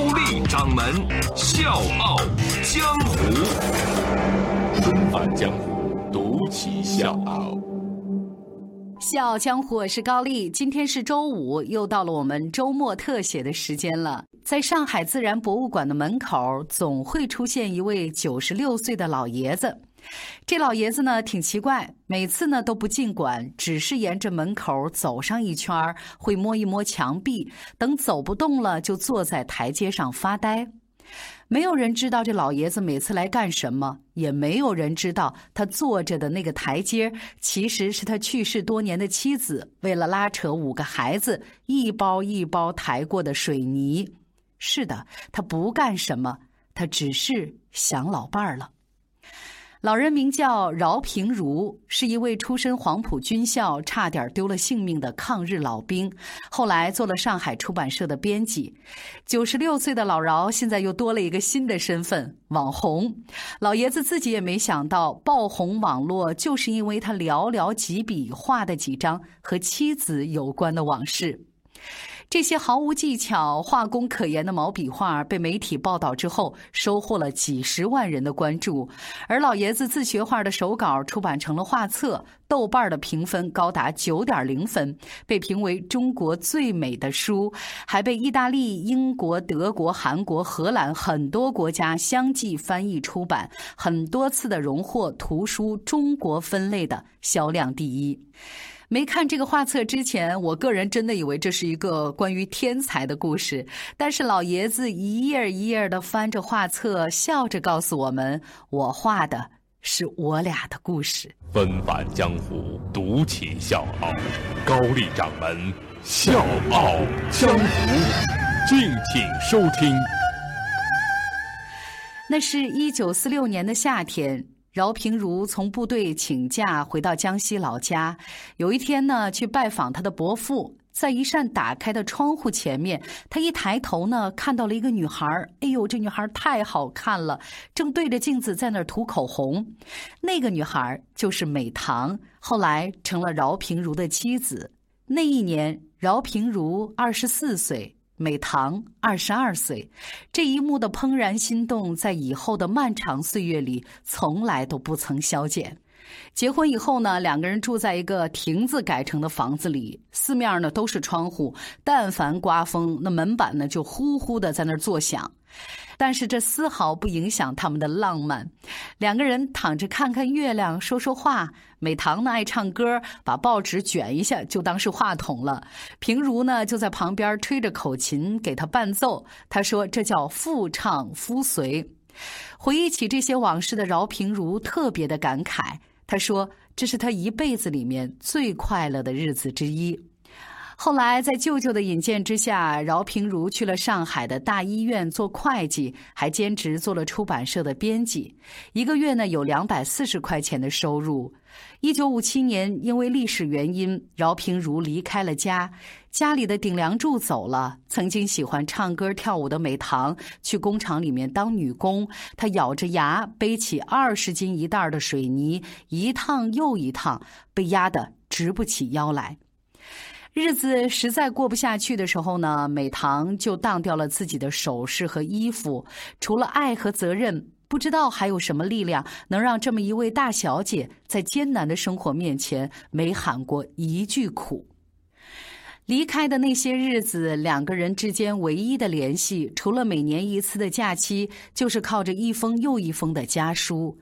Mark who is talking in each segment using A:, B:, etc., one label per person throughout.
A: 高丽掌门笑傲江湖，
B: 重返江湖，独骑笑傲。
C: 笑傲江湖，我是高丽。今天是周五，又到了我们周末特写的时间了。在上海自然博物馆的门口，总会出现一位九十六岁的老爷子。这老爷子呢，挺奇怪，每次呢都不进馆，只是沿着门口走上一圈会摸一摸墙壁，等走不动了，就坐在台阶上发呆。没有人知道这老爷子每次来干什么，也没有人知道他坐着的那个台阶其实是他去世多年的妻子为了拉扯五个孩子一包一包抬过的水泥。是的，他不干什么，他只是想老伴儿了。老人名叫饶平如，是一位出身黄埔军校、差点丢了性命的抗日老兵，后来做了上海出版社的编辑。九十六岁的老饶现在又多了一个新的身份——网红。老爷子自己也没想到，爆红网络就是因为他寥寥几笔画的几张和妻子有关的往事。这些毫无技巧、画工可言的毛笔画被媒体报道之后，收获了几十万人的关注。而老爷子自学画的手稿出版成了画册，豆瓣的评分高达九点零分，被评为中国最美的书，还被意大利、英国、德国、韩国、荷兰很多国家相继翻译出版，很多次的荣获图书中国分类的销量第一。没看这个画册之前，我个人真的以为这是一个关于天才的故事。但是老爷子一页一页的翻着画册，笑着告诉我们：“我画的是我俩的故事。”
B: 纷返江湖，独起笑傲，高丽掌门笑傲江湖，敬请收听。
C: 那是一九四六年的夏天。饶平如从部队请假回到江西老家，有一天呢，去拜访他的伯父，在一扇打开的窗户前面，他一抬头呢，看到了一个女孩哎呦，这女孩太好看了，正对着镜子在那儿涂口红。那个女孩就是美棠，后来成了饶平如的妻子。那一年，饶平如二十四岁。美棠二十二岁，这一幕的怦然心动，在以后的漫长岁月里，从来都不曾消减。结婚以后呢，两个人住在一个亭子改成的房子里，四面呢都是窗户，但凡刮风，那门板呢就呼呼的在那儿作响。但是这丝毫不影响他们的浪漫，两个人躺着看看月亮，说说话。美棠呢爱唱歌，把报纸卷一下就当是话筒了。平如呢就在旁边吹着口琴给他伴奏。他说这叫妇唱夫随。回忆起这些往事的饶平如特别的感慨，他说这是他一辈子里面最快乐的日子之一。后来，在舅舅的引荐之下，饶平如去了上海的大医院做会计，还兼职做了出版社的编辑，一个月呢有两百四十块钱的收入。一九五七年，因为历史原因，饶平如离开了家，家里的顶梁柱走了。曾经喜欢唱歌跳舞的美棠去工厂里面当女工，她咬着牙背起二十斤一袋的水泥，一趟又一趟，被压得直不起腰来。日子实在过不下去的时候呢，美棠就当掉了自己的首饰和衣服。除了爱和责任，不知道还有什么力量能让这么一位大小姐在艰难的生活面前没喊过一句苦。离开的那些日子，两个人之间唯一的联系，除了每年一次的假期，就是靠着一封又一封的家书。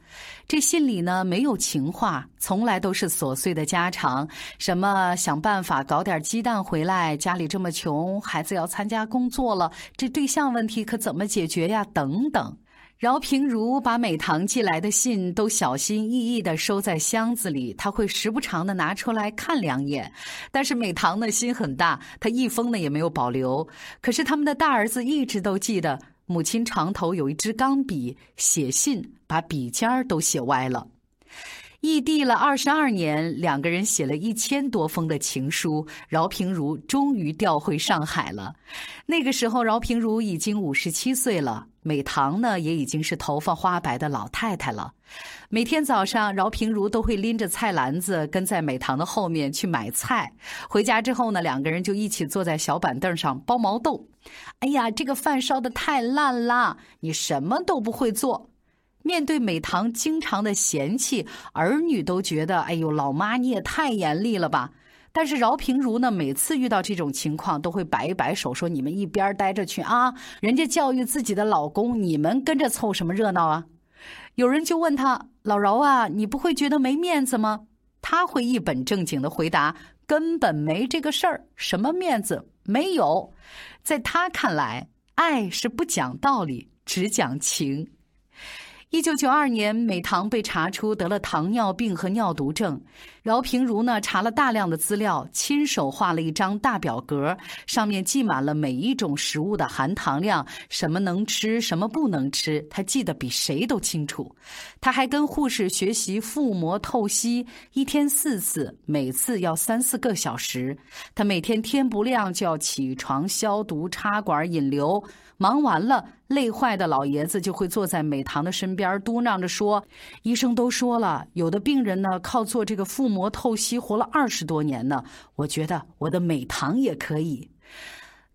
C: 这信里呢，没有情话，从来都是琐碎的家常，什么想办法搞点鸡蛋回来，家里这么穷，孩子要参加工作了，这对象问题可怎么解决呀？等等。饶平如把美棠寄来的信都小心翼翼地收在箱子里，他会时不常的拿出来看两眼。但是美棠的心很大，她一封呢也没有保留。可是他们的大儿子一直都记得母亲床头有一支钢笔，写信把笔尖儿都写歪了。异地了二十二年，两个人写了一千多封的情书，饶平如终于调回上海了。那个时候，饶平如已经五十七岁了，美棠呢也已经是头发花白的老太太了。每天早上，饶平如都会拎着菜篮子跟在美棠的后面去买菜。回家之后呢，两个人就一起坐在小板凳上剥毛豆。哎呀，这个饭烧的太烂啦！你什么都不会做。面对美棠经常的嫌弃，儿女都觉得：“哎呦，老妈你也太严厉了吧！”但是饶平如呢，每次遇到这种情况，都会摆一摆手说：“你们一边待着去啊！人家教育自己的老公，你们跟着凑什么热闹啊？”有人就问他：“老饶啊，你不会觉得没面子吗？”他会一本正经的回答：“根本没这个事儿，什么面子没有。”在他看来，爱是不讲道理，只讲情。一九九二年，美棠被查出得了糖尿病和尿毒症。饶平如呢，查了大量的资料，亲手画了一张大表格，上面记满了每一种食物的含糖量，什么能吃，什么不能吃，他记得比谁都清楚。他还跟护士学习腹膜透析，一天四次，每次要三四个小时。他每天天不亮就要起床消毒、插管、引流。忙完了，累坏的老爷子就会坐在美棠的身边，嘟囔着说：“医生都说了，有的病人呢靠做这个腹膜透析活了二十多年呢。我觉得我的美棠也可以。”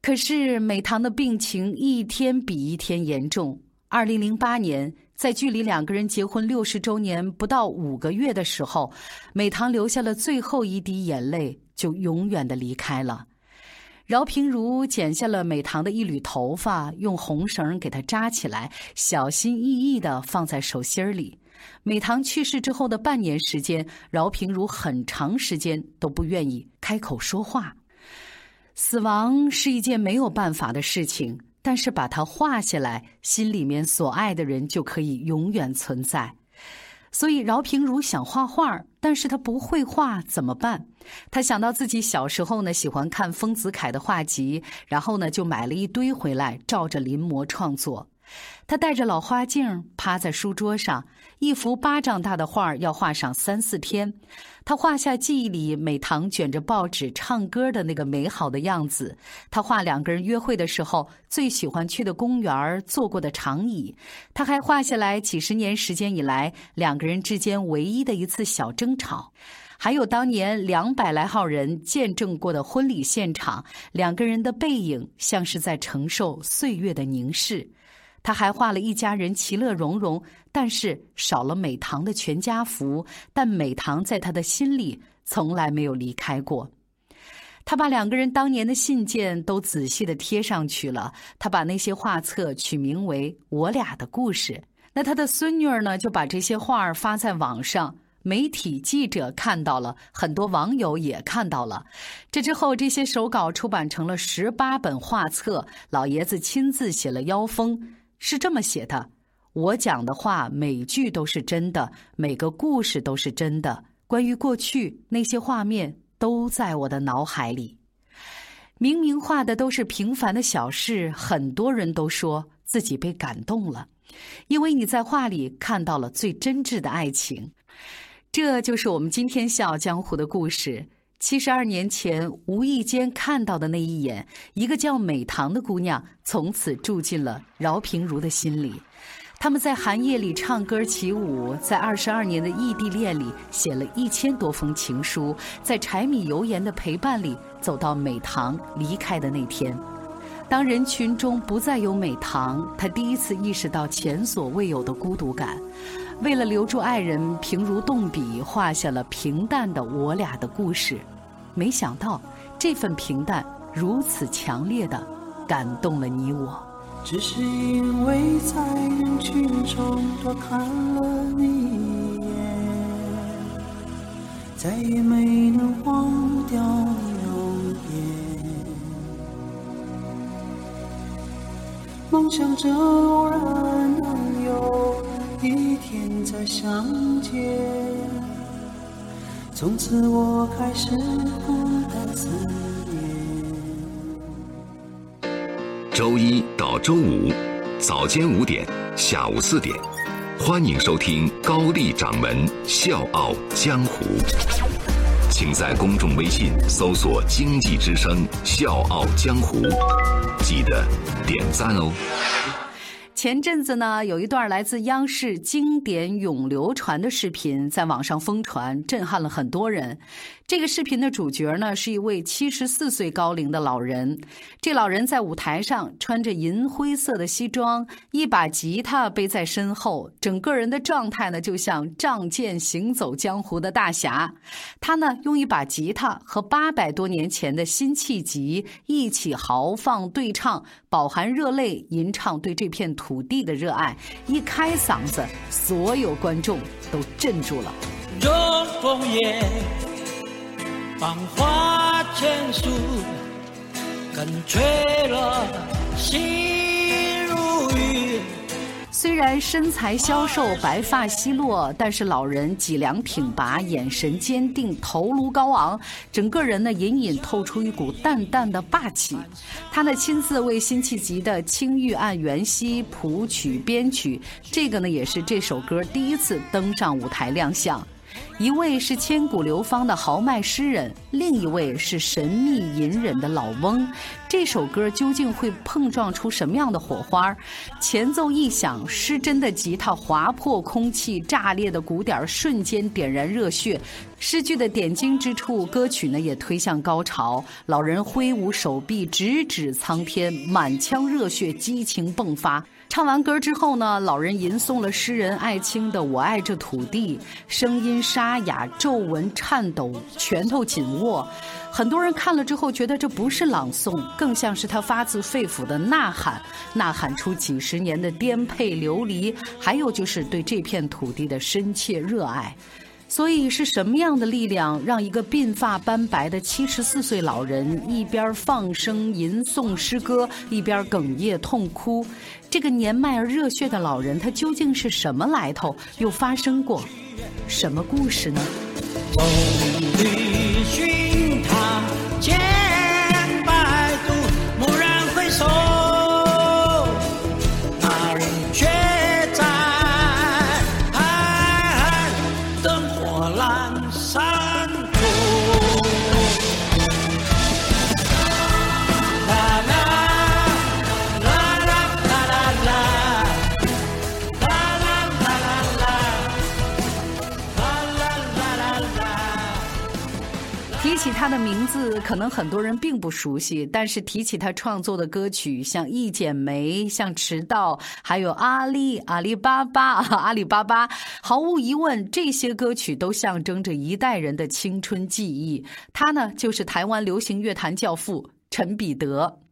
C: 可是美棠的病情一天比一天严重。二零零八年，在距离两个人结婚六十周年不到五个月的时候，美棠留下了最后一滴眼泪，就永远的离开了。饶平如剪下了美棠的一缕头发，用红绳给她扎起来，小心翼翼地放在手心里。美棠去世之后的半年时间，饶平如很长时间都不愿意开口说话。死亡是一件没有办法的事情，但是把它画下来，心里面所爱的人就可以永远存在。所以饶平如想画画，但是他不会画，怎么办？他想到自己小时候呢，喜欢看丰子恺的画集，然后呢就买了一堆回来，照着临摹创作。他戴着老花镜，趴在书桌上，一幅巴掌大的画要画上三四天。他画下记忆里美棠卷着报纸唱歌的那个美好的样子。他画两个人约会的时候最喜欢去的公园坐过的长椅。他还画下来几十年时间以来两个人之间唯一的一次小争吵，还有当年两百来号人见证过的婚礼现场，两个人的背影像是在承受岁月的凝视。他还画了一家人其乐融融，但是少了美棠的全家福。但美棠在他的心里从来没有离开过。他把两个人当年的信件都仔细的贴上去了。他把那些画册取名为《我俩的故事》。那他的孙女儿呢，就把这些画儿发在网上。媒体记者看到了，很多网友也看到了。这之后，这些手稿出版成了十八本画册。老爷子亲自写了腰封。是这么写的：我讲的话每句都是真的，每个故事都是真的。关于过去那些画面都在我的脑海里。明明画的都是平凡的小事，很多人都说自己被感动了，因为你在画里看到了最真挚的爱情。这就是我们今天笑傲江湖的故事。七十二年前，无意间看到的那一眼，一个叫美棠的姑娘，从此住进了饶平如的心里。他们在寒夜里唱歌起舞，在二十二年的异地恋里写了一千多封情书，在柴米油盐的陪伴里走到美棠离开的那天。当人群中不再有美棠，他第一次意识到前所未有的孤独感。为了留住爱人，平如动笔画下了平淡的我俩的故事。没想到，这份平淡如此强烈的感动了你我。
D: 只是因为在人群中多看了你一眼，再也没能忘掉你容颜。梦想着偶然能有一天再相见。从此我开始孤单思念。
A: 周一到周五，早间五点，下午四点，欢迎收听高丽掌门笑傲江湖。请在公众微信搜索“经济之声笑傲江湖”，记得点赞哦。
C: 前阵子呢，有一段来自央视经典永流传的视频在网上疯传，震撼了很多人。这个视频的主角呢，是一位七十四岁高龄的老人。这老人在舞台上穿着银灰色的西装，一把吉他背在身后，整个人的状态呢，就像仗剑行走江湖的大侠。他呢，用一把吉他和八百多年前的辛弃疾一起豪放对唱，饱含热泪吟唱对这片土土地的热爱。一开嗓子，所有观众都镇住了。
E: 若风叶。芳华千树，更吹落心。
C: 虽然身材消瘦、白发稀落，但是老人脊梁挺拔，眼神坚定，头颅高昂，整个人呢隐隐透出一股淡淡的霸气。他呢亲自为辛弃疾的《青玉案·元夕》谱曲编曲，这个呢也是这首歌第一次登上舞台亮相。一位是千古流芳的豪迈诗人，另一位是神秘隐忍的老翁。这首歌究竟会碰撞出什么样的火花？前奏一响，失真的吉他划破空气，炸裂的鼓点瞬间点燃热血。诗句的点睛之处，歌曲呢也推向高潮。老人挥舞手臂，直指苍天，满腔热血，激情迸发。唱完歌之后呢，老人吟诵了诗人艾青的《我爱这土地》，声音沙哑，皱纹颤抖，拳头紧握。很多人看了之后觉得这不是朗诵，更像是他发自肺腑的呐喊，呐喊出几十年的颠沛流离，还有就是对这片土地的深切热爱。所以是什么样的力量，让一个鬓发斑白的七十四岁老人一边放声吟诵诗歌，一边哽咽痛哭？这个年迈而热血的老人他究竟是什么来头？又发生过什么故事呢？众里寻他
E: 千百度蓦然回首那人却在灯火阑珊。
C: 起他的名字可能很多人并不熟悉，但是提起他创作的歌曲，像《一剪梅》、像《迟到》，还有《阿里阿里巴巴》、阿里巴巴，毫无疑问，这些歌曲都象征着一代人的青春记忆。他呢，就是台湾流行乐坛教父陈彼得。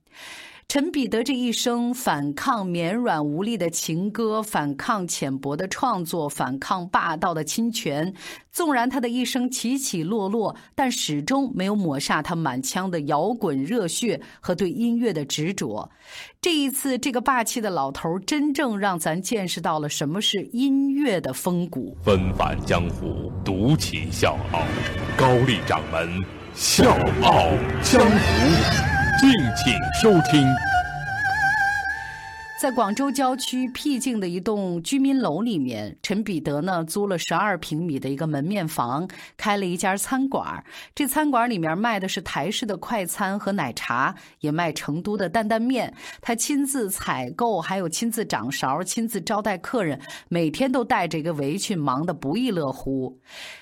C: 陈彼得这一生反抗绵软无力的情歌，反抗浅薄的创作，反抗霸道的侵权。纵然他的一生起起落落，但始终没有抹煞他满腔的摇滚热血和对音乐的执着。这一次，这个霸气的老头真正让咱见识到了什么是音乐的风骨。
B: 纷返江湖，独起笑傲，高丽掌门笑傲江湖。敬请收听。
C: 在广州郊区僻静的一栋居民楼里面，陈彼得呢租了十二平米的一个门面房，开了一家餐馆。这餐馆里面卖的是台式的快餐和奶茶，也卖成都的担担面。他亲自采购，还有亲自掌勺，亲自招待客人，每天都带着一个围裙，忙得不亦乐乎。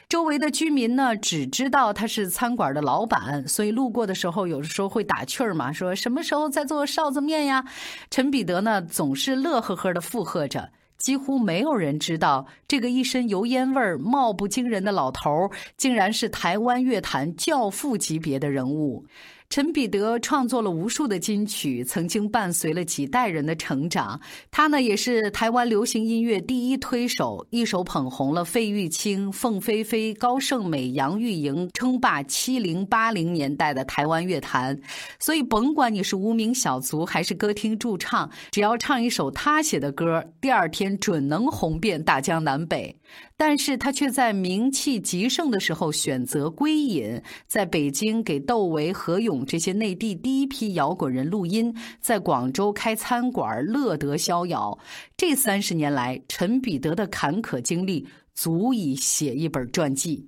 C: 周围的居民呢，只知道他是餐馆的老板，所以路过的时候，有的时候会打趣儿嘛，说什么时候再做臊子面呀？陈彼得呢，总是乐呵呵的附和着。几乎没有人知道，这个一身油烟味儿、貌不惊人的老头儿，竟然是台湾乐坛教父级别的人物。陈彼得创作了无数的金曲，曾经伴随了几代人的成长。他呢，也是台湾流行音乐第一推手，一手捧红了费玉清、凤飞飞、高胜美、杨钰莹，称霸七零八零年代的台湾乐坛。所以，甭管你是无名小卒还是歌厅驻唱，只要唱一首他写的歌，第二天准能红遍大江南北。但是他却在名气极盛的时候选择归隐，在北京给窦唯、何勇。这些内地第一批摇滚人录音，在广州开餐馆，乐得逍遥。这三十年来，陈彼得的坎坷经历足以写一本传记。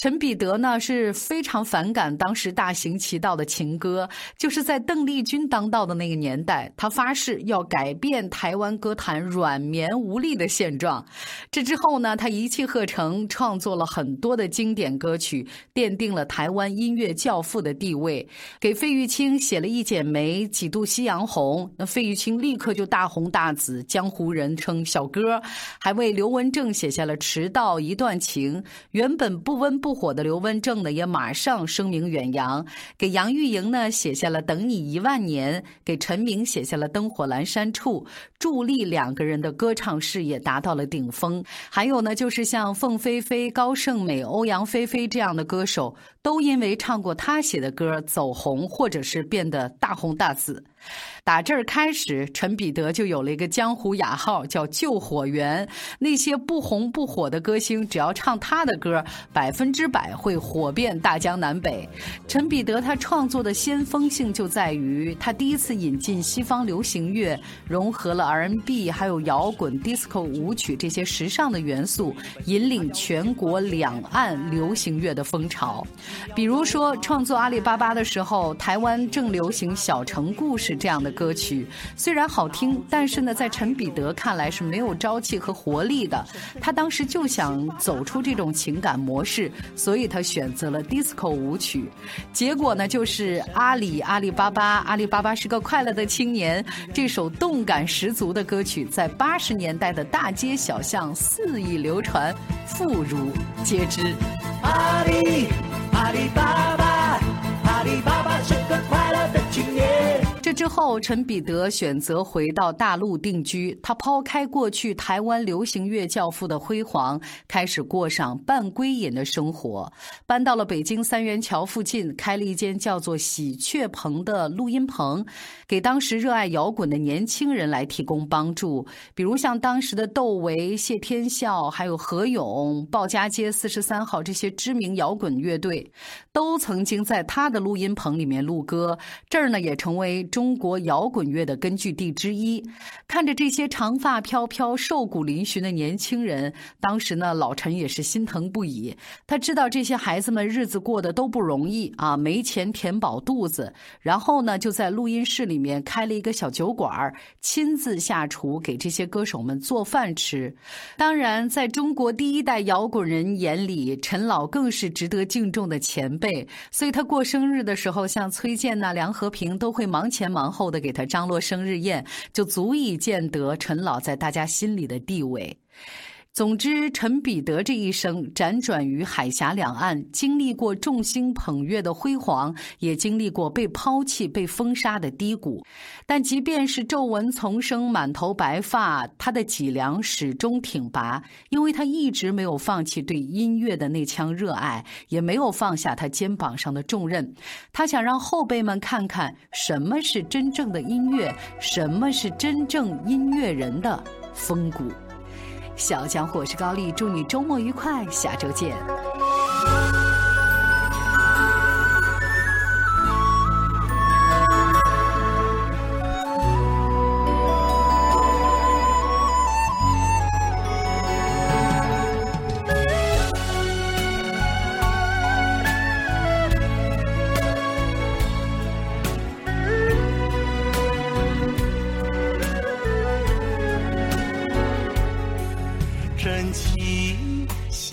C: 陈彼得呢是非常反感当时大行其道的情歌，就是在邓丽君当道的那个年代，他发誓要改变台湾歌坛软绵无力的现状。这之后呢，他一气呵成创作了很多的经典歌曲，奠定了台湾音乐教父的地位。给费玉清写了一剪梅，几度夕阳红，那费玉清立刻就大红大紫，江湖人称小哥。还为刘文正写下了《迟到一段情》，原本不温不。不火的刘文正呢，也马上声名远扬，给杨钰莹呢写下了《等你一万年》，给陈明写下了《灯火阑珊处》，助力两个人的歌唱事业达到了顶峰。还有呢，就是像凤飞飞、高胜美、欧阳菲菲这样的歌手，都因为唱过他写的歌走红，或者是变得大红大紫。打这儿开始，陈彼得就有了一个江湖雅号，叫“救火员”。那些不红不火的歌星，只要唱他的歌，百分之百会火遍大江南北。陈彼得他创作的先锋性就在于，他第一次引进西方流行乐，融合了 R&B 还有摇滚、disco 舞曲这些时尚的元素，引领全国两岸流行乐的风潮。比如说，创作《阿里巴巴》的时候，台湾正流行小城故事。是这样的歌曲，虽然好听，但是呢，在陈彼得看来是没有朝气和活力的。他当时就想走出这种情感模式，所以他选择了 disco 舞曲。结果呢，就是阿里阿里巴巴，阿里巴巴是个快乐的青年。这首动感十足的歌曲，在八十年代的大街小巷肆意流传，妇孺皆知。阿里阿里巴巴，之后，陈彼得选择回到大陆定居。他抛开过去台湾流行乐教父的辉煌，开始过上半归隐的生活。搬到了北京三元桥附近，开了一间叫做“喜鹊棚”的录音棚，给当时热爱摇滚的年轻人来提供帮助。比如像当时的窦唯、谢天笑，还有何勇、鲍家街四十三号这些知名摇滚乐队，都曾经在他的录音棚里面录歌。这儿呢，也成为。中中国摇滚乐的根据地之一，看着这些长发飘飘、瘦骨嶙峋的年轻人，当时呢，老陈也是心疼不已。他知道这些孩子们日子过得都不容易啊，没钱填饱肚子，然后呢，就在录音室里面开了一个小酒馆，亲自下厨给这些歌手们做饭吃。当然，在中国第一代摇滚人眼里，陈老更是值得敬重的前辈，所以他过生日的时候，像崔健呐、梁和平都会忙。前忙后的给他张罗生日宴，就足以见得陈老在大家心里的地位。总之，陈彼得这一生辗转于海峡两岸，经历过众星捧月的辉煌，也经历过被抛弃、被封杀的低谷。但即便是皱纹丛生、满头白发，他的脊梁始终挺拔，因为他一直没有放弃对音乐的那腔热爱，也没有放下他肩膀上的重任。他想让后辈们看看什么是真正的音乐，什么是真正音乐人的风骨。小江，我是高丽，祝你周末愉快，下周见。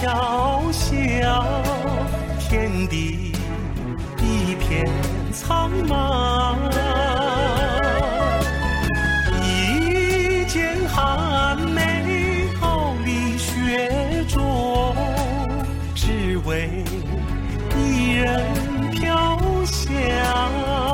F: 飘香天地一片苍茫。一剪寒梅傲立雪中只为伊人飘香